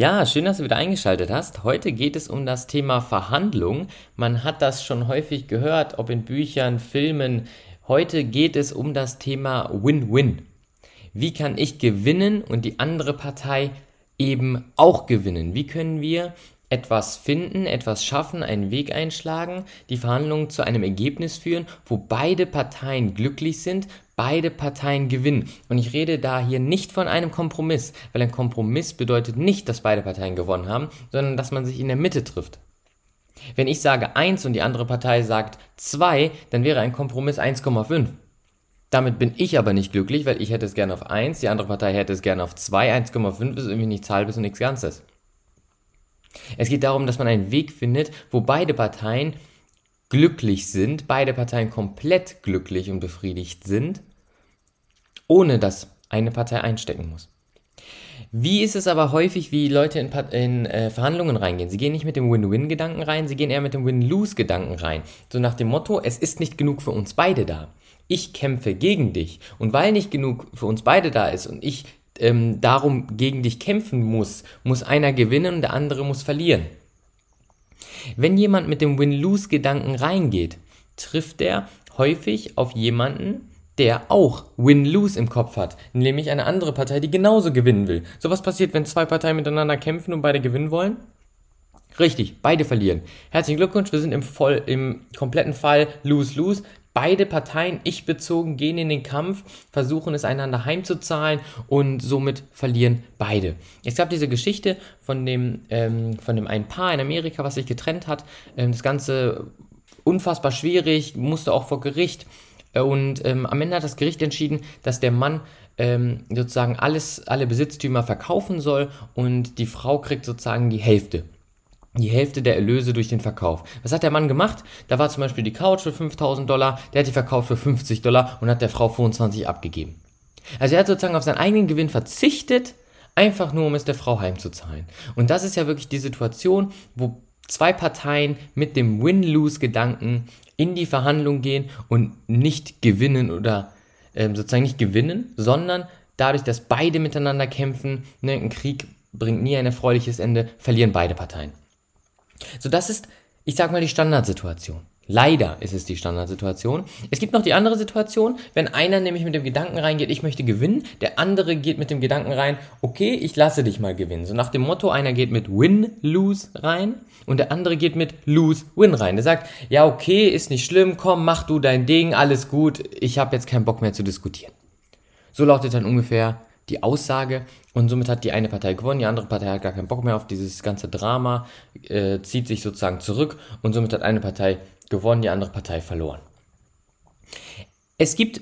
Ja, schön, dass du wieder eingeschaltet hast. Heute geht es um das Thema Verhandlung. Man hat das schon häufig gehört, ob in Büchern, Filmen. Heute geht es um das Thema Win-Win. Wie kann ich gewinnen und die andere Partei eben auch gewinnen? Wie können wir etwas finden, etwas schaffen, einen Weg einschlagen, die Verhandlungen zu einem Ergebnis führen, wo beide Parteien glücklich sind, beide Parteien gewinnen. Und ich rede da hier nicht von einem Kompromiss, weil ein Kompromiss bedeutet nicht, dass beide Parteien gewonnen haben, sondern dass man sich in der Mitte trifft. Wenn ich sage 1 und die andere Partei sagt 2, dann wäre ein Kompromiss 1,5. Damit bin ich aber nicht glücklich, weil ich hätte es gerne auf 1, die andere Partei hätte es gerne auf 2, 1,5 ist irgendwie nichts halbes und nichts Ganzes. Es geht darum, dass man einen Weg findet, wo beide Parteien glücklich sind, beide Parteien komplett glücklich und befriedigt sind, ohne dass eine Partei einstecken muss. Wie ist es aber häufig, wie Leute in, in äh, Verhandlungen reingehen? Sie gehen nicht mit dem Win-Win-Gedanken rein, sie gehen eher mit dem Win-Lose-Gedanken rein. So nach dem Motto, es ist nicht genug für uns beide da. Ich kämpfe gegen dich. Und weil nicht genug für uns beide da ist und ich ähm, darum gegen dich kämpfen muss, muss einer gewinnen und der andere muss verlieren. Wenn jemand mit dem Win-Lose-Gedanken reingeht, trifft er häufig auf jemanden, der auch Win-Lose im Kopf hat, nämlich eine andere Partei, die genauso gewinnen will. So was passiert, wenn zwei Parteien miteinander kämpfen und beide gewinnen wollen? Richtig, beide verlieren. Herzlichen Glückwunsch, wir sind im, voll, im kompletten Fall Lose-Lose. Beide Parteien, ich bezogen, gehen in den Kampf, versuchen es einander heimzuzahlen und somit verlieren beide. Es gab diese Geschichte von dem, ähm, von dem einen Paar in Amerika, was sich getrennt hat. Ähm, das Ganze unfassbar schwierig, musste auch vor Gericht. Und ähm, am Ende hat das Gericht entschieden, dass der Mann ähm, sozusagen alles, alle Besitztümer verkaufen soll und die Frau kriegt sozusagen die Hälfte die Hälfte der Erlöse durch den Verkauf. Was hat der Mann gemacht? Da war zum Beispiel die Couch für 5000 Dollar, der hat die verkauft für 50 Dollar und hat der Frau 25 abgegeben. Also er hat sozusagen auf seinen eigenen Gewinn verzichtet, einfach nur um es der Frau heimzuzahlen. Und das ist ja wirklich die Situation, wo zwei Parteien mit dem Win-Lose-Gedanken in die Verhandlung gehen und nicht gewinnen oder äh, sozusagen nicht gewinnen, sondern dadurch, dass beide miteinander kämpfen, ne, ein Krieg bringt nie ein erfreuliches Ende, verlieren beide Parteien. So, das ist, ich sag mal, die Standardsituation. Leider ist es die Standardsituation. Es gibt noch die andere Situation, wenn einer nämlich mit dem Gedanken reingeht, ich möchte gewinnen, der andere geht mit dem Gedanken rein, okay, ich lasse dich mal gewinnen. So nach dem Motto, einer geht mit Win-Lose rein und der andere geht mit Lose-Win rein. Der sagt, ja, okay, ist nicht schlimm, komm, mach du dein Ding, alles gut, ich habe jetzt keinen Bock mehr zu diskutieren. So lautet dann ungefähr die Aussage und somit hat die eine Partei gewonnen, die andere Partei hat gar keinen Bock mehr auf dieses ganze Drama, äh, zieht sich sozusagen zurück und somit hat eine Partei gewonnen, die andere Partei verloren. Es gibt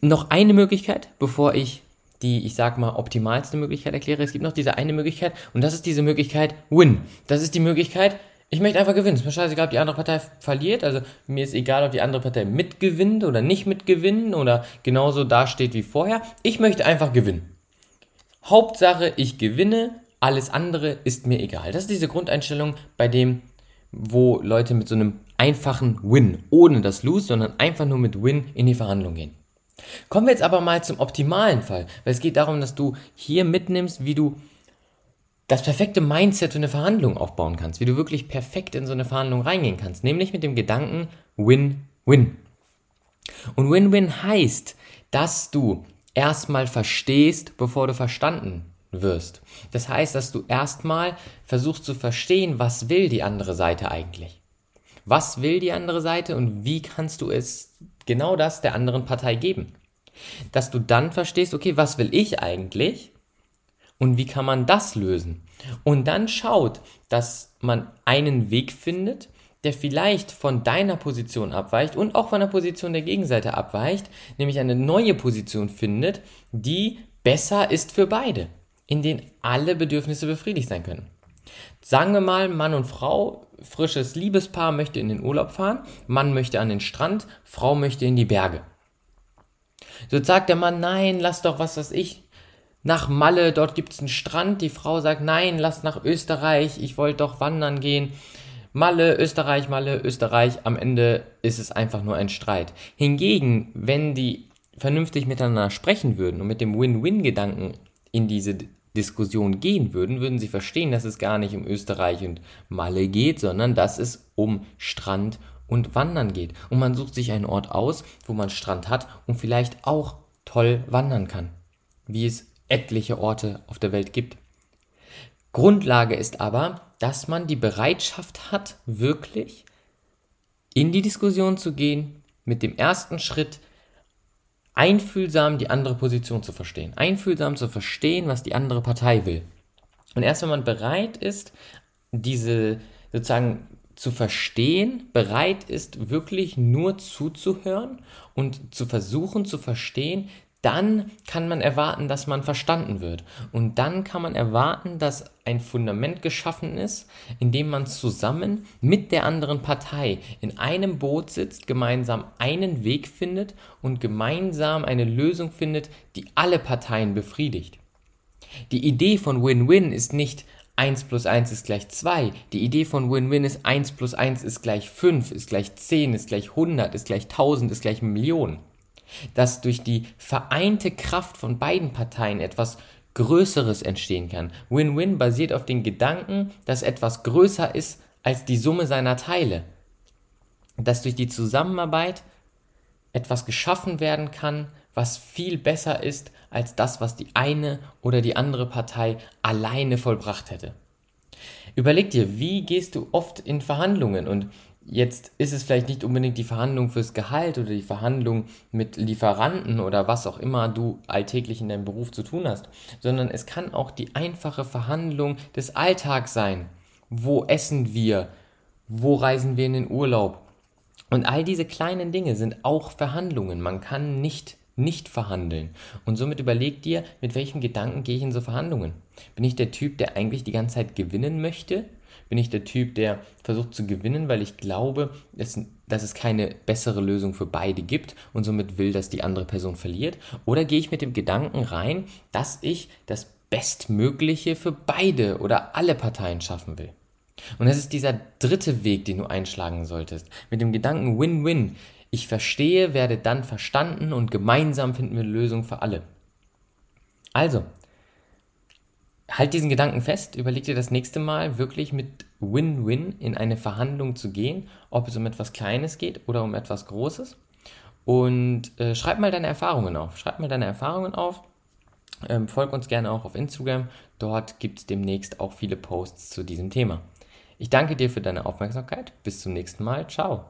noch eine Möglichkeit, bevor ich die, ich sag mal, optimalste Möglichkeit erkläre. Es gibt noch diese eine Möglichkeit und das ist diese Möglichkeit Win. Das ist die Möglichkeit, ich möchte einfach gewinnen. Es ist mir scheißegal, ob die andere Partei verliert. Also mir ist egal, ob die andere Partei mitgewinnt oder nicht mitgewinnen oder genauso dasteht wie vorher. Ich möchte einfach gewinnen. Hauptsache, ich gewinne. Alles andere ist mir egal. Das ist diese Grundeinstellung, bei dem, wo Leute mit so einem einfachen Win, ohne das Lose, sondern einfach nur mit Win in die Verhandlung gehen. Kommen wir jetzt aber mal zum optimalen Fall, weil es geht darum, dass du hier mitnimmst, wie du das perfekte Mindset für eine Verhandlung aufbauen kannst, wie du wirklich perfekt in so eine Verhandlung reingehen kannst, nämlich mit dem Gedanken Win-Win. Und Win-Win heißt, dass du erstmal verstehst, bevor du verstanden wirst. Das heißt, dass du erstmal versuchst zu verstehen, was will die andere Seite eigentlich. Was will die andere Seite und wie kannst du es genau das der anderen Partei geben? Dass du dann verstehst, okay, was will ich eigentlich Und wie kann man das lösen? Und dann schaut, dass man einen Weg findet, der vielleicht von deiner Position abweicht und auch von der Position der Gegenseite abweicht, nämlich eine neue Position findet, die besser ist für beide, in denen alle Bedürfnisse befriedigt sein können. Sagen wir mal, Mann und Frau, frisches Liebespaar möchte in den Urlaub fahren, Mann möchte an den Strand, Frau möchte in die Berge. So sagt der Mann, nein, lass doch was, was ich, nach Malle, dort gibt es einen Strand. Die Frau sagt, nein, lass nach Österreich, ich wollte doch wandern gehen. Malle, Österreich, Malle, Österreich, am Ende ist es einfach nur ein Streit. Hingegen, wenn die vernünftig miteinander sprechen würden und mit dem Win-Win-Gedanken in diese Diskussion gehen würden, würden sie verstehen, dass es gar nicht um Österreich und Malle geht, sondern dass es um Strand und Wandern geht. Und man sucht sich einen Ort aus, wo man Strand hat und vielleicht auch toll wandern kann, wie es etliche Orte auf der Welt gibt. Grundlage ist aber, dass man die Bereitschaft hat, wirklich in die Diskussion zu gehen, mit dem ersten Schritt einfühlsam die andere Position zu verstehen, einfühlsam zu verstehen, was die andere Partei will. Und erst wenn man bereit ist, diese sozusagen zu verstehen, bereit ist, wirklich nur zuzuhören und zu versuchen zu verstehen, dann kann man erwarten, dass man verstanden wird. Und dann kann man erwarten, dass ein Fundament geschaffen ist, in dem man zusammen mit der anderen Partei in einem Boot sitzt, gemeinsam einen Weg findet und gemeinsam eine Lösung findet, die alle Parteien befriedigt. Die Idee von Win-Win ist nicht 1 plus 1 ist gleich 2. Die Idee von Win-Win ist 1 plus 1 ist gleich 5, ist gleich 10, ist gleich 100, ist gleich 1000, ist gleich Millionen dass durch die vereinte Kraft von beiden Parteien etwas Größeres entstehen kann. Win-Win basiert auf dem Gedanken, dass etwas größer ist als die Summe seiner Teile. Dass durch die Zusammenarbeit etwas geschaffen werden kann, was viel besser ist als das, was die eine oder die andere Partei alleine vollbracht hätte. Überleg dir, wie gehst du oft in Verhandlungen und Jetzt ist es vielleicht nicht unbedingt die Verhandlung fürs Gehalt oder die Verhandlung mit Lieferanten oder was auch immer du alltäglich in deinem Beruf zu tun hast, sondern es kann auch die einfache Verhandlung des Alltags sein. Wo essen wir? Wo reisen wir in den Urlaub? Und all diese kleinen Dinge sind auch Verhandlungen. Man kann nicht nicht verhandeln. Und somit überleg dir, mit welchem Gedanken gehe ich in so Verhandlungen? Bin ich der Typ, der eigentlich die ganze Zeit gewinnen möchte? Bin ich der Typ, der versucht zu gewinnen, weil ich glaube, dass, dass es keine bessere Lösung für beide gibt und somit will, dass die andere Person verliert? Oder gehe ich mit dem Gedanken rein, dass ich das Bestmögliche für beide oder alle Parteien schaffen will? Und das ist dieser dritte Weg, den du einschlagen solltest. Mit dem Gedanken Win-Win. Ich verstehe, werde dann verstanden und gemeinsam finden wir eine Lösung für alle. Also, halt diesen Gedanken fest, überleg dir das nächste Mal wirklich mit Win-Win in eine Verhandlung zu gehen, ob es um etwas Kleines geht oder um etwas Großes. Und äh, schreib mal deine Erfahrungen auf. Schreib mal deine Erfahrungen auf. Ähm, folg uns gerne auch auf Instagram. Dort gibt es demnächst auch viele Posts zu diesem Thema. Ich danke dir für deine Aufmerksamkeit. Bis zum nächsten Mal. Ciao.